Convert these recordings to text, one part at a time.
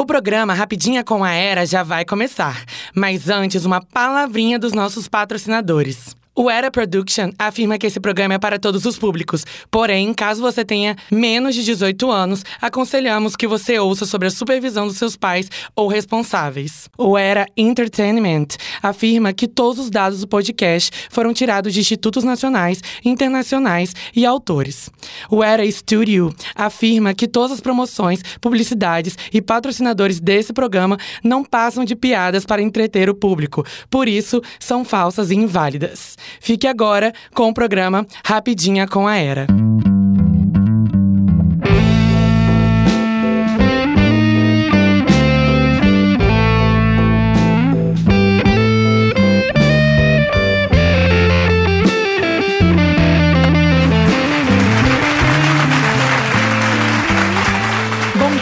O programa Rapidinha com a Era já vai começar, mas antes uma palavrinha dos nossos patrocinadores. O Era Production afirma que esse programa é para todos os públicos. Porém, caso você tenha menos de 18 anos, aconselhamos que você ouça sobre a supervisão dos seus pais ou responsáveis. O Era Entertainment afirma que todos os dados do podcast foram tirados de institutos nacionais, internacionais e autores. O Era Studio afirma que todas as promoções, publicidades e patrocinadores desse programa não passam de piadas para entreter o público. Por isso, são falsas e inválidas. Fique agora com o programa Rapidinha com a Era.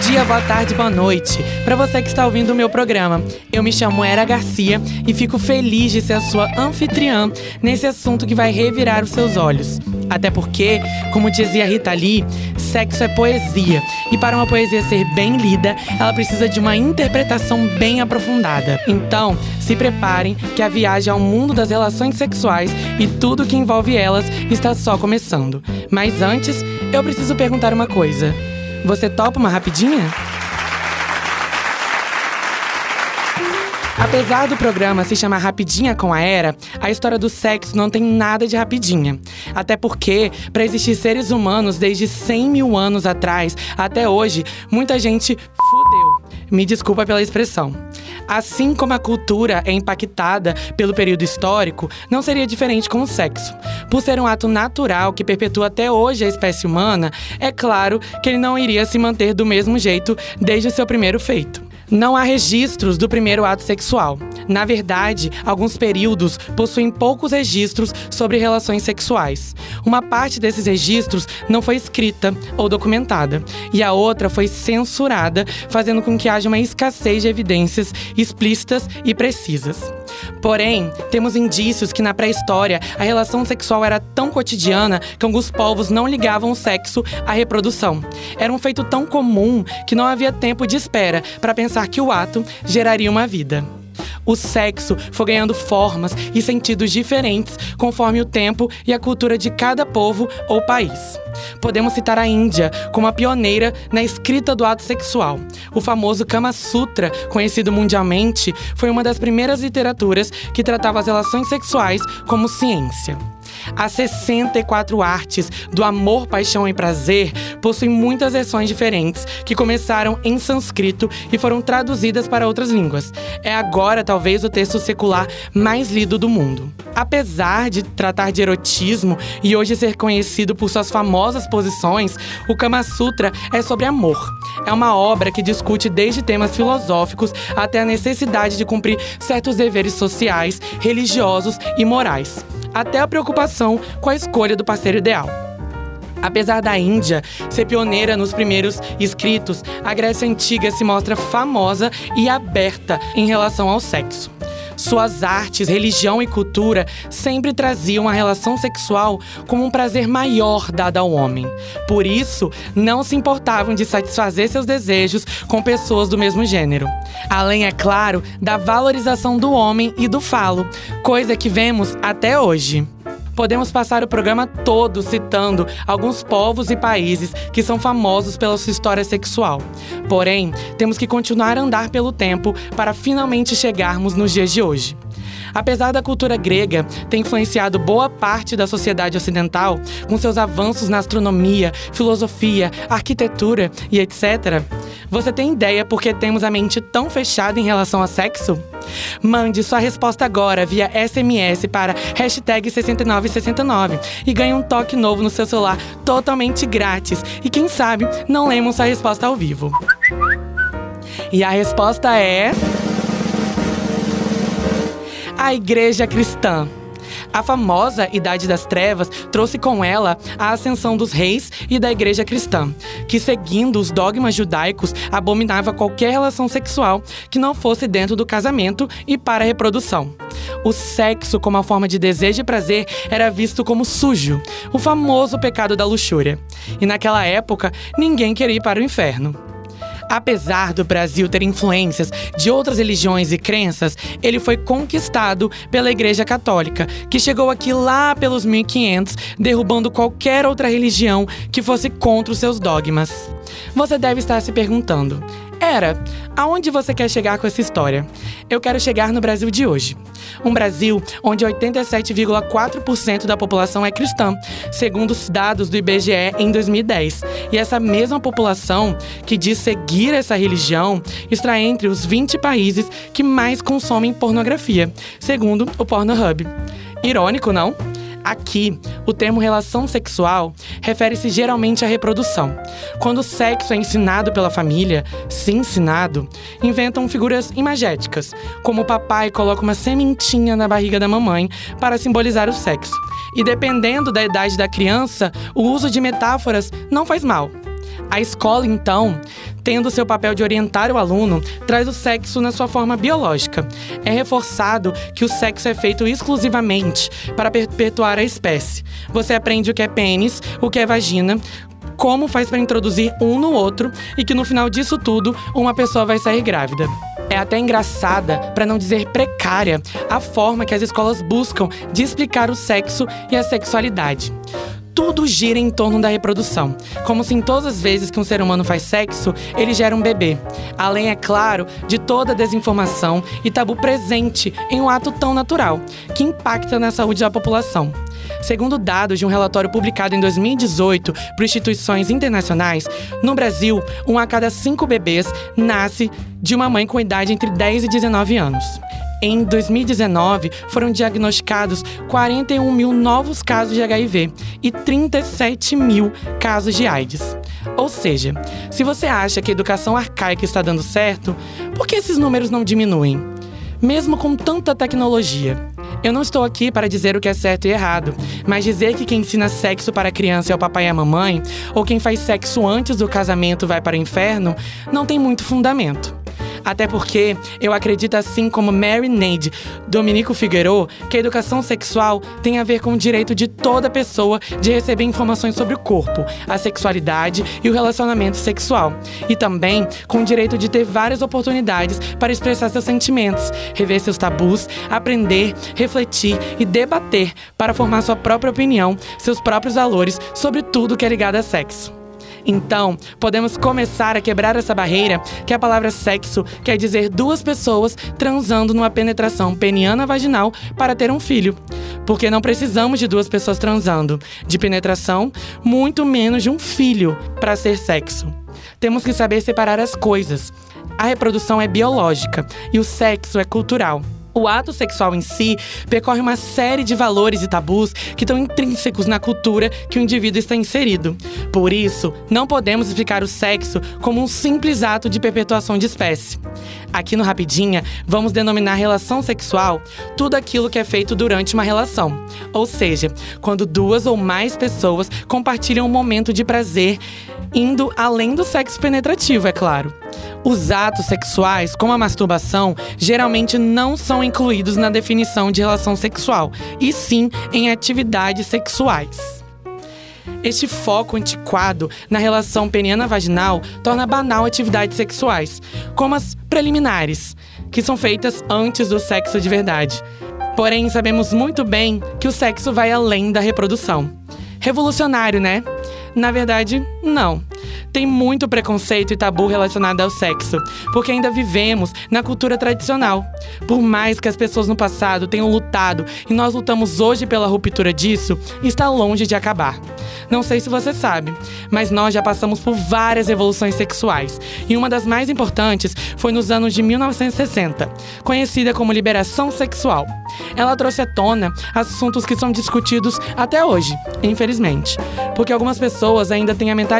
Dia, boa tarde, boa noite. Para você que está ouvindo o meu programa, eu me chamo Era Garcia e fico feliz de ser a sua anfitriã nesse assunto que vai revirar os seus olhos. Até porque, como dizia Rita Lee, sexo é poesia. E para uma poesia ser bem lida, ela precisa de uma interpretação bem aprofundada. Então, se preparem que a viagem ao mundo das relações sexuais e tudo que envolve elas está só começando. Mas antes, eu preciso perguntar uma coisa. Você topa uma rapidinha? Apesar do programa se chamar Rapidinha com a Era, a história do sexo não tem nada de rapidinha. Até porque, para existir seres humanos desde 100 mil anos atrás até hoje, muita gente fudeu. Me desculpa pela expressão. Assim como a cultura é impactada pelo período histórico, não seria diferente com o sexo. Por ser um ato natural que perpetua até hoje a espécie humana, é claro que ele não iria se manter do mesmo jeito desde o seu primeiro feito. Não há registros do primeiro ato sexual. Na verdade, alguns períodos possuem poucos registros sobre relações sexuais. Uma parte desses registros não foi escrita ou documentada, e a outra foi censurada, fazendo com que haja uma escassez de evidências explícitas e precisas. Porém, temos indícios que na pré-história a relação sexual era tão cotidiana que alguns povos não ligavam o sexo à reprodução. Era um feito tão comum que não havia tempo de espera para pensar que o ato geraria uma vida. O sexo foi ganhando formas e sentidos diferentes conforme o tempo e a cultura de cada povo ou país. Podemos citar a Índia como a pioneira na escrita do ato sexual. O famoso Kama Sutra, conhecido mundialmente, foi uma das primeiras literaturas que tratava as relações sexuais como ciência. As 64 artes do amor, paixão e prazer possuem muitas versões diferentes que começaram em sânscrito e foram traduzidas para outras línguas. É agora talvez o texto secular mais lido do mundo. Apesar de tratar de erotismo e hoje ser conhecido por suas famosas posições, o Kama Sutra é sobre amor. É uma obra que discute desde temas filosóficos até a necessidade de cumprir certos deveres sociais, religiosos e morais até a preocupação com a escolha do parceiro ideal. Apesar da Índia ser pioneira nos primeiros escritos, a Grécia Antiga se mostra famosa e aberta em relação ao sexo. Suas artes, religião e cultura sempre traziam a relação sexual como um prazer maior dado ao homem. Por isso, não se importavam de satisfazer seus desejos com pessoas do mesmo gênero. Além, é claro, da valorização do homem e do falo, coisa que vemos até hoje. Podemos passar o programa todo citando alguns povos e países que são famosos pela sua história sexual. Porém, temos que continuar a andar pelo tempo para finalmente chegarmos nos dias de hoje. Apesar da cultura grega ter influenciado boa parte da sociedade ocidental, com seus avanços na astronomia, filosofia, arquitetura e etc., você tem ideia por que temos a mente tão fechada em relação a sexo? Mande sua resposta agora via SMS para hashtag 6969 e ganhe um toque novo no seu celular totalmente grátis. E quem sabe não lemos sua resposta ao vivo. E a resposta é a Igreja Cristã. A famosa Idade das Trevas trouxe com ela a ascensão dos reis e da igreja cristã, que, seguindo os dogmas judaicos, abominava qualquer relação sexual que não fosse dentro do casamento e para a reprodução. O sexo, como a forma de desejo e prazer, era visto como sujo, o famoso pecado da luxúria. E naquela época, ninguém queria ir para o inferno. Apesar do Brasil ter influências de outras religiões e crenças, ele foi conquistado pela Igreja Católica, que chegou aqui lá pelos 1500, derrubando qualquer outra religião que fosse contra os seus dogmas. Você deve estar se perguntando: era, aonde você quer chegar com essa história? Eu quero chegar no Brasil de hoje. Um Brasil onde 87,4% da população é cristã, segundo os dados do IBGE em 2010. E essa mesma população que diz seguir essa religião está entre os 20 países que mais consomem pornografia, segundo o Pornhub. Irônico, não? Aqui, o termo relação sexual refere-se geralmente à reprodução. Quando o sexo é ensinado pela família, se ensinado, inventam figuras imagéticas, como o papai coloca uma sementinha na barriga da mamãe para simbolizar o sexo. E dependendo da idade da criança, o uso de metáforas não faz mal. A escola, então, tendo seu papel de orientar o aluno, traz o sexo na sua forma biológica. É reforçado que o sexo é feito exclusivamente para perpetuar a espécie. Você aprende o que é pênis, o que é vagina, como faz para introduzir um no outro e que no final disso tudo, uma pessoa vai sair grávida. É até engraçada, para não dizer precária, a forma que as escolas buscam de explicar o sexo e a sexualidade tudo gira em torno da reprodução. Como se em todas as vezes que um ser humano faz sexo, ele gera um bebê. Além, é claro, de toda a desinformação e tabu presente em um ato tão natural, que impacta na saúde da população. Segundo dados de um relatório publicado em 2018 por instituições internacionais, no Brasil, um a cada cinco bebês nasce de uma mãe com idade entre 10 e 19 anos. Em 2019, foram diagnosticados 41 mil novos casos de HIV e 37 mil casos de AIDS. Ou seja, se você acha que a educação arcaica está dando certo, por que esses números não diminuem? Mesmo com tanta tecnologia. Eu não estou aqui para dizer o que é certo e errado, mas dizer que quem ensina sexo para a criança é o papai e a mamãe, ou quem faz sexo antes do casamento vai para o inferno, não tem muito fundamento. Até porque eu acredito, assim como Mary Nade, Dominico Figueiredo, que a educação sexual tem a ver com o direito de toda pessoa de receber informações sobre o corpo, a sexualidade e o relacionamento sexual. E também com o direito de ter várias oportunidades para expressar seus sentimentos, rever seus tabus, aprender, refletir e debater para formar sua própria opinião, seus próprios valores sobre tudo que é ligado a sexo. Então, podemos começar a quebrar essa barreira que a palavra sexo quer dizer duas pessoas transando numa penetração peniana vaginal para ter um filho. Porque não precisamos de duas pessoas transando, de penetração, muito menos de um filho para ser sexo. Temos que saber separar as coisas. A reprodução é biológica e o sexo é cultural. O ato sexual em si percorre uma série de valores e tabus que estão intrínsecos na cultura que o indivíduo está inserido. Por isso, não podemos explicar o sexo como um simples ato de perpetuação de espécie. Aqui no Rapidinha, vamos denominar relação sexual tudo aquilo que é feito durante uma relação. Ou seja, quando duas ou mais pessoas compartilham um momento de prazer, indo além do sexo penetrativo, é claro. Os atos sexuais, como a masturbação, geralmente não são incluídos na definição de relação sexual, e sim em atividades sexuais. Este foco antiquado na relação peniana-vaginal torna banal atividades sexuais, como as preliminares, que são feitas antes do sexo de verdade. Porém, sabemos muito bem que o sexo vai além da reprodução. Revolucionário, né? Na verdade, não tem muito preconceito e tabu relacionado ao sexo, porque ainda vivemos na cultura tradicional. Por mais que as pessoas no passado tenham lutado e nós lutamos hoje pela ruptura disso, está longe de acabar. Não sei se você sabe, mas nós já passamos por várias revoluções sexuais, e uma das mais importantes foi nos anos de 1960, conhecida como liberação sexual. Ela trouxe à tona assuntos que são discutidos até hoje, infelizmente, porque algumas pessoas ainda têm a mentalidade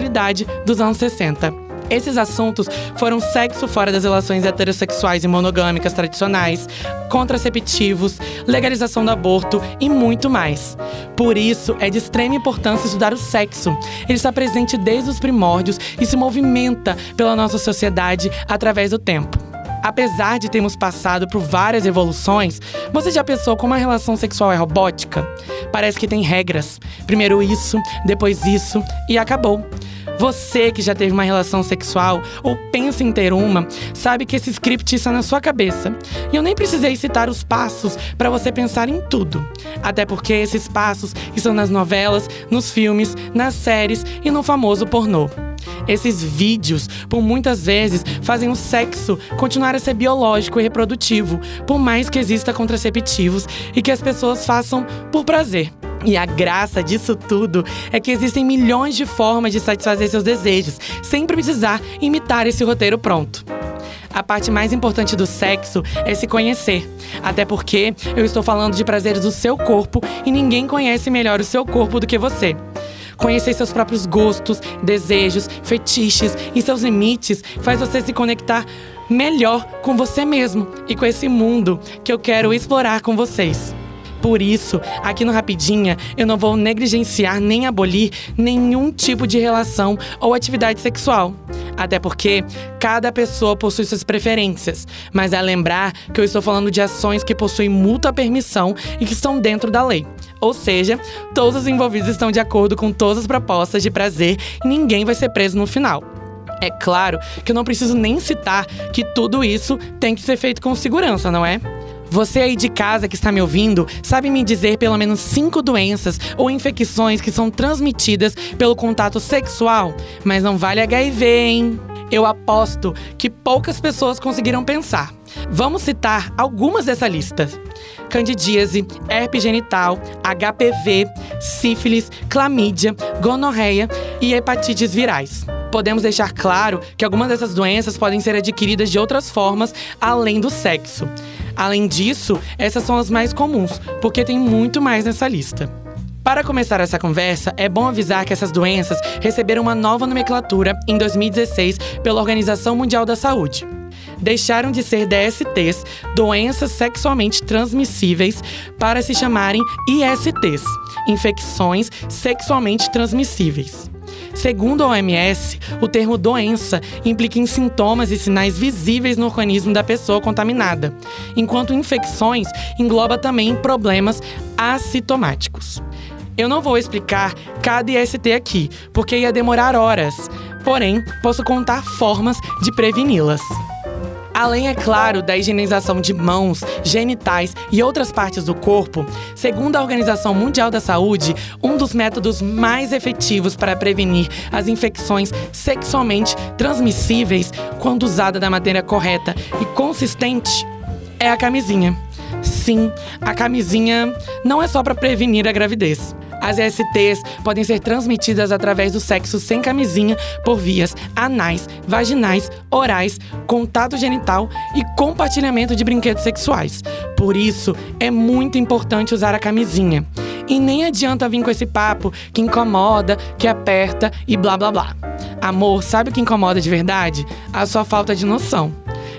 dos anos 60. Esses assuntos foram sexo fora das relações heterossexuais e monogâmicas tradicionais, contraceptivos, legalização do aborto e muito mais. Por isso, é de extrema importância estudar o sexo. Ele está presente desde os primórdios e se movimenta pela nossa sociedade através do tempo. Apesar de termos passado por várias evoluções, você já pensou como a relação sexual é robótica? Parece que tem regras. Primeiro isso, depois isso e acabou. Você que já teve uma relação sexual ou pensa em ter uma, sabe que esse script está na sua cabeça. E eu nem precisei citar os passos para você pensar em tudo. Até porque esses passos estão nas novelas, nos filmes, nas séries e no famoso pornô. Esses vídeos, por muitas vezes, fazem o sexo continuar a ser biológico e reprodutivo, por mais que exista contraceptivos e que as pessoas façam por prazer. E a graça disso tudo é que existem milhões de formas de satisfazer seus desejos, sem precisar imitar esse roteiro pronto. A parte mais importante do sexo é se conhecer. Até porque eu estou falando de prazeres do seu corpo e ninguém conhece melhor o seu corpo do que você. Conhecer seus próprios gostos, desejos, fetiches e seus limites faz você se conectar melhor com você mesmo e com esse mundo que eu quero explorar com vocês. Por isso, aqui no Rapidinha, eu não vou negligenciar nem abolir nenhum tipo de relação ou atividade sexual. Até porque cada pessoa possui suas preferências, mas é lembrar que eu estou falando de ações que possuem mútua permissão e que estão dentro da lei. Ou seja, todos os envolvidos estão de acordo com todas as propostas de prazer e ninguém vai ser preso no final. É claro que eu não preciso nem citar que tudo isso tem que ser feito com segurança, não é? Você aí de casa que está me ouvindo sabe me dizer pelo menos cinco doenças ou infecções que são transmitidas pelo contato sexual? Mas não vale HIV, hein? Eu aposto que poucas pessoas conseguiram pensar. Vamos citar algumas dessa lista: candidíase, herpes genital, HPV, sífilis, clamídia, gonorreia e hepatites virais. Podemos deixar claro que algumas dessas doenças podem ser adquiridas de outras formas além do sexo. Além disso, essas são as mais comuns, porque tem muito mais nessa lista. Para começar essa conversa, é bom avisar que essas doenças receberam uma nova nomenclatura em 2016 pela Organização Mundial da Saúde. Deixaram de ser DSTs, doenças sexualmente transmissíveis, para se chamarem ISTs, infecções sexualmente transmissíveis. Segundo a OMS, o termo doença implica em sintomas e sinais visíveis no organismo da pessoa contaminada, enquanto infecções engloba também problemas assintomáticos. Eu não vou explicar cada IST aqui, porque ia demorar horas, porém, posso contar formas de preveni-las. Além, é claro, da higienização de mãos, genitais e outras partes do corpo, segundo a Organização Mundial da Saúde, um dos métodos mais efetivos para prevenir as infecções sexualmente transmissíveis, quando usada da maneira correta e consistente, é a camisinha. Sim, a camisinha não é só para prevenir a gravidez. As STs podem ser transmitidas através do sexo sem camisinha por vias anais, vaginais, orais, contato genital e compartilhamento de brinquedos sexuais. Por isso, é muito importante usar a camisinha. E nem adianta vir com esse papo que incomoda, que aperta e blá blá blá. Amor, sabe o que incomoda de verdade? A sua falta de noção.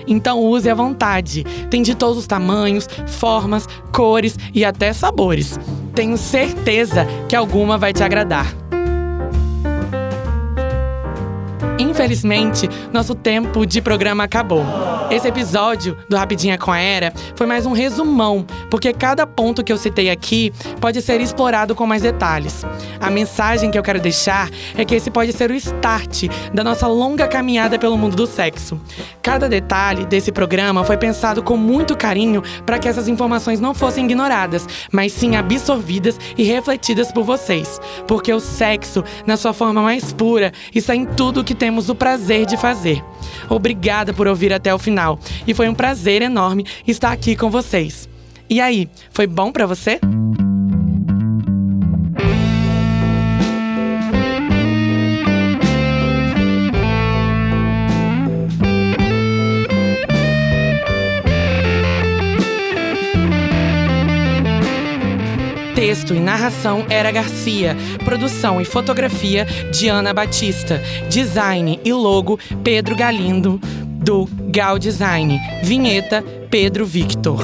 Então use à vontade. Tem de todos os tamanhos, formas, cores e até sabores. Tenho certeza que alguma vai te agradar. Infelizmente, nosso tempo de programa acabou. Esse episódio do Rapidinha com a Era foi mais um resumão, porque cada ponto que eu citei aqui pode ser explorado com mais detalhes. A mensagem que eu quero deixar é que esse pode ser o start da nossa longa caminhada pelo mundo do sexo. Cada detalhe desse programa foi pensado com muito carinho para que essas informações não fossem ignoradas, mas sim absorvidas e refletidas por vocês. Porque o sexo, na sua forma mais pura, está em tudo que temos o prazer de fazer. Obrigada por ouvir até o final e foi um prazer enorme estar aqui com vocês. E aí, foi bom para você? Texto e narração Era Garcia. Produção e fotografia Diana Batista. Design e logo Pedro Galindo, do Gal Design. Vinheta Pedro Victor.